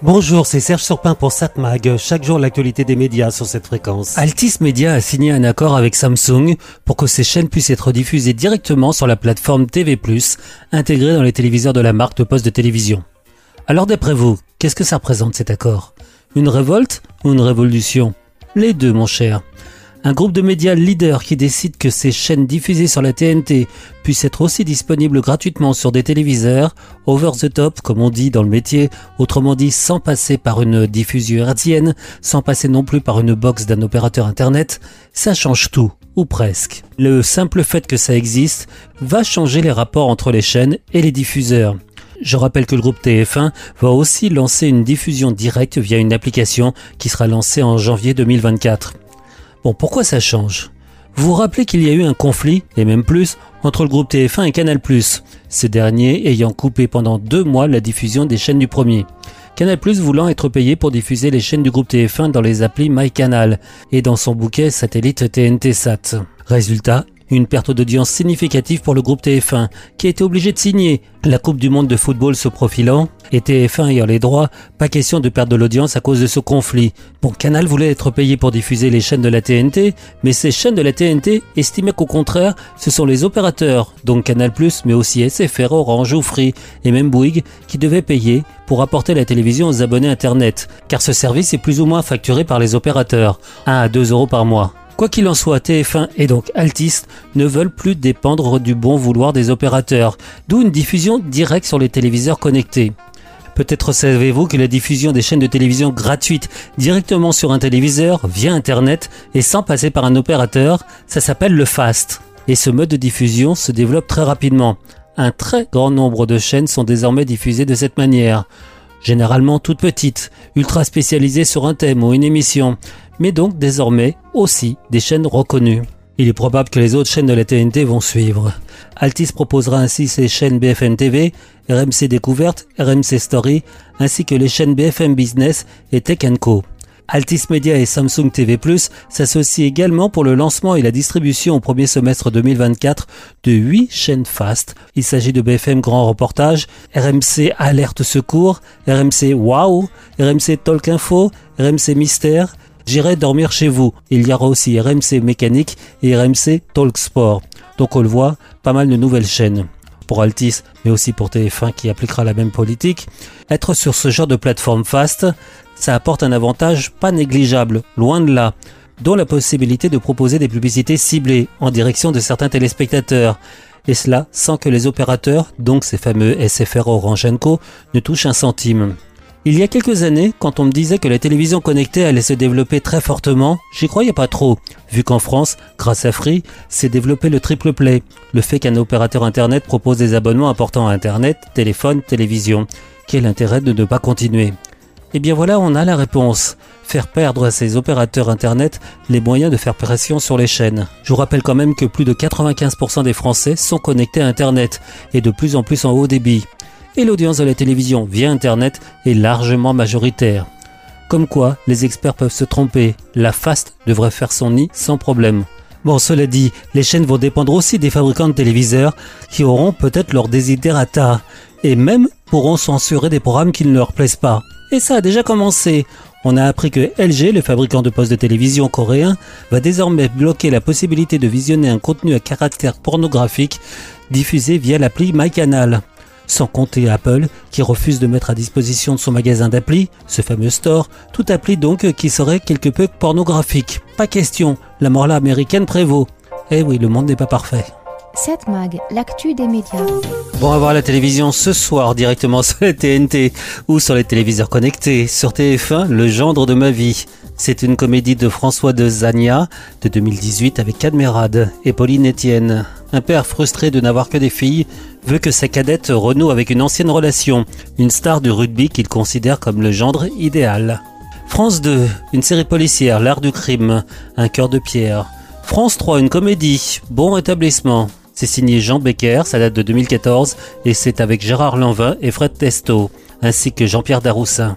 Bonjour, c'est Serge Surpin pour SatMag. Chaque jour, l'actualité des médias sur cette fréquence. Altis Media a signé un accord avec Samsung pour que ces chaînes puissent être diffusées directement sur la plateforme TV+, intégrée dans les téléviseurs de la marque de poste de télévision. Alors d'après vous, qu'est-ce que ça représente cet accord? Une révolte ou une révolution? Les deux, mon cher. Un groupe de médias leaders qui décide que ces chaînes diffusées sur la TNT puissent être aussi disponibles gratuitement sur des téléviseurs, over the top comme on dit dans le métier, autrement dit sans passer par une diffusion hertzienne, sans passer non plus par une box d'un opérateur internet, ça change tout, ou presque. Le simple fait que ça existe va changer les rapports entre les chaînes et les diffuseurs. Je rappelle que le groupe TF1 va aussi lancer une diffusion directe via une application qui sera lancée en janvier 2024. Bon, pourquoi ça change? Vous vous rappelez qu'il y a eu un conflit, et même plus, entre le groupe TF1 et Canal+, ce dernier ayant coupé pendant deux mois la diffusion des chaînes du premier. Canal+, voulant être payé pour diffuser les chaînes du groupe TF1 dans les applis MyCanal et dans son bouquet satellite TNT Sat. Résultat, une perte d'audience significative pour le groupe TF1, qui a été obligé de signer la Coupe du Monde de football se profilant, et TF1 ayant les droits, pas question de perdre de l'audience à cause de ce conflit. Bon, Canal voulait être payé pour diffuser les chaînes de la TNT, mais ces chaînes de la TNT estimaient qu'au contraire, ce sont les opérateurs, donc Canal+, mais aussi SFR, Orange ou Free, et même Bouygues, qui devaient payer pour apporter la télévision aux abonnés Internet, car ce service est plus ou moins facturé par les opérateurs, 1 à 2 euros par mois. Quoi qu'il en soit, TF1 et donc Altis ne veulent plus dépendre du bon vouloir des opérateurs, d'où une diffusion directe sur les téléviseurs connectés. Peut-être savez-vous que la diffusion des chaînes de télévision gratuites directement sur un téléviseur, via Internet et sans passer par un opérateur, ça s'appelle le FAST. Et ce mode de diffusion se développe très rapidement. Un très grand nombre de chaînes sont désormais diffusées de cette manière. Généralement toutes petites, ultra spécialisées sur un thème ou une émission, mais donc désormais aussi des chaînes reconnues. Il est probable que les autres chaînes de la TNT vont suivre. Altis proposera ainsi ses chaînes BFM TV, RMC Découverte, RMC Story, ainsi que les chaînes BFM Business et Tech Co. Altis Media et Samsung TV Plus s'associent également pour le lancement et la distribution au premier semestre 2024 de 8 chaînes Fast. Il s'agit de BFM Grand Reportage, RMC Alerte Secours, RMC Wow, RMC Talk Info, RMC Mystère, J'irai dormir chez vous. Il y aura aussi RMC Mécanique et RMC Talk Sport. Donc on le voit, pas mal de nouvelles chaînes pour Altis, mais aussi pour TF1 qui appliquera la même politique. Être sur ce genre de plateforme fast, ça apporte un avantage pas négligeable, loin de là, dont la possibilité de proposer des publicités ciblées en direction de certains téléspectateurs. Et cela sans que les opérateurs, donc ces fameux SFR Orange Co, ne touchent un centime. Il y a quelques années, quand on me disait que la télévision connectée allait se développer très fortement, j'y croyais pas trop, vu qu'en France, grâce à Free, s'est développé le triple play, le fait qu'un opérateur internet propose des abonnements importants à internet, téléphone, télévision. Quel intérêt de ne pas continuer? Eh bien voilà, on a la réponse. Faire perdre à ces opérateurs internet les moyens de faire pression sur les chaînes. Je vous rappelle quand même que plus de 95% des Français sont connectés à internet et de plus en plus en haut débit et l'audience de la télévision via Internet est largement majoritaire. Comme quoi, les experts peuvent se tromper, la FAST devrait faire son nid sans problème. Bon, cela dit, les chaînes vont dépendre aussi des fabricants de téléviseurs qui auront peut-être leur desiderata et même pourront censurer des programmes qui ne leur plaisent pas. Et ça a déjà commencé. On a appris que LG, le fabricant de postes de télévision coréen, va désormais bloquer la possibilité de visionner un contenu à caractère pornographique diffusé via l'appli MyCanal sans compter Apple qui refuse de mettre à disposition de son magasin d'appli, ce fameux store, tout appli donc qui serait quelque peu pornographique. Pas question, la morale américaine prévaut. Eh oui, le monde n'est pas parfait. 7 Mag, l'actu des médias. Bon, à voir la télévision ce soir directement sur la TNT ou sur les téléviseurs connectés. Sur TF1, Le gendre de ma vie. C'est une comédie de François de Zania de 2018 avec Cadmerade et Pauline Etienne. Un père frustré de n'avoir que des filles veut que sa cadette renoue avec une ancienne relation, une star du rugby qu'il considère comme le gendre idéal. France 2, une série policière, L'art du crime, Un cœur de pierre. France 3, une comédie, Bon rétablissement. C'est signé Jean Becker, ça date de 2014 et c'est avec Gérard Lanvin et Fred Testo, ainsi que Jean-Pierre Daroussin.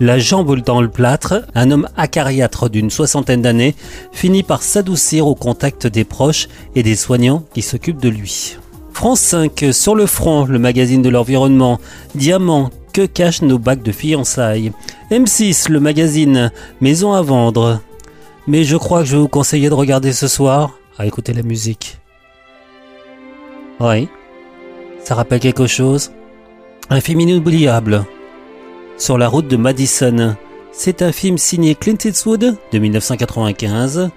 La jambe dans le plâtre, un homme acariâtre d'une soixantaine d'années finit par s'adoucir au contact des proches et des soignants qui s'occupent de lui. France 5, sur le front, le magazine de l'environnement, Diamant, Que cachent nos bacs de fiançailles M6, le magazine Maison à vendre. Mais je crois que je vais vous conseiller de regarder ce soir à écouter la musique. Oui. Ça rappelle quelque chose? Un film inoubliable. Sur la route de Madison. C'est un film signé Clint Eastwood de 1995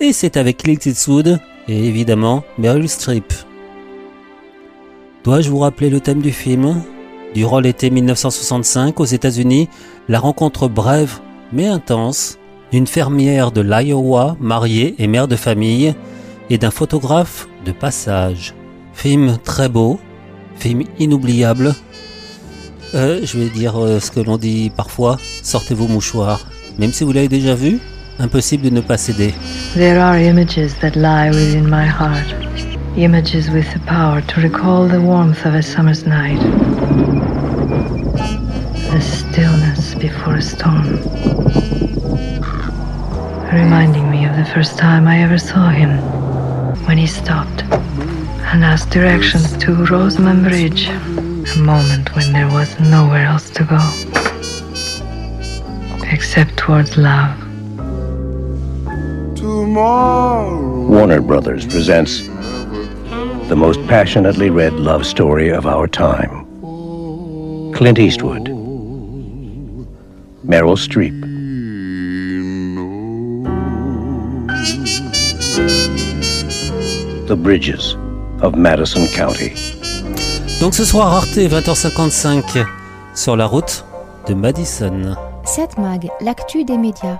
et c'est avec Clint Eastwood et évidemment Meryl Streep. Dois-je vous rappeler le thème du film? Durant l'été 1965 aux États-Unis, la rencontre brève mais intense d'une fermière de l'Iowa mariée et mère de famille et d'un photographe de passage. Film très beau, film inoubliable. Euh, je vais dire euh, ce que l'on dit parfois, sortez vos mouchoirs. Même si vous l'avez déjà vu, impossible de ne pas céder. There are images that lie within my heart. Images with the power to recall the warmth of a summer's night. The stillness before a storm. Reminding me of the first time I ever saw him. When he stopped and asked directions to Rosamond Bridge. A moment when there was nowhere else to go. Except towards love. Warner Brothers presents the most passionately read love story of our time. Clint Eastwood, Meryl Streep, The Bridges of Madison County. Donc ce soir, Arte, 20h55, sur la route de Madison. 7 Mag, l'actu des médias.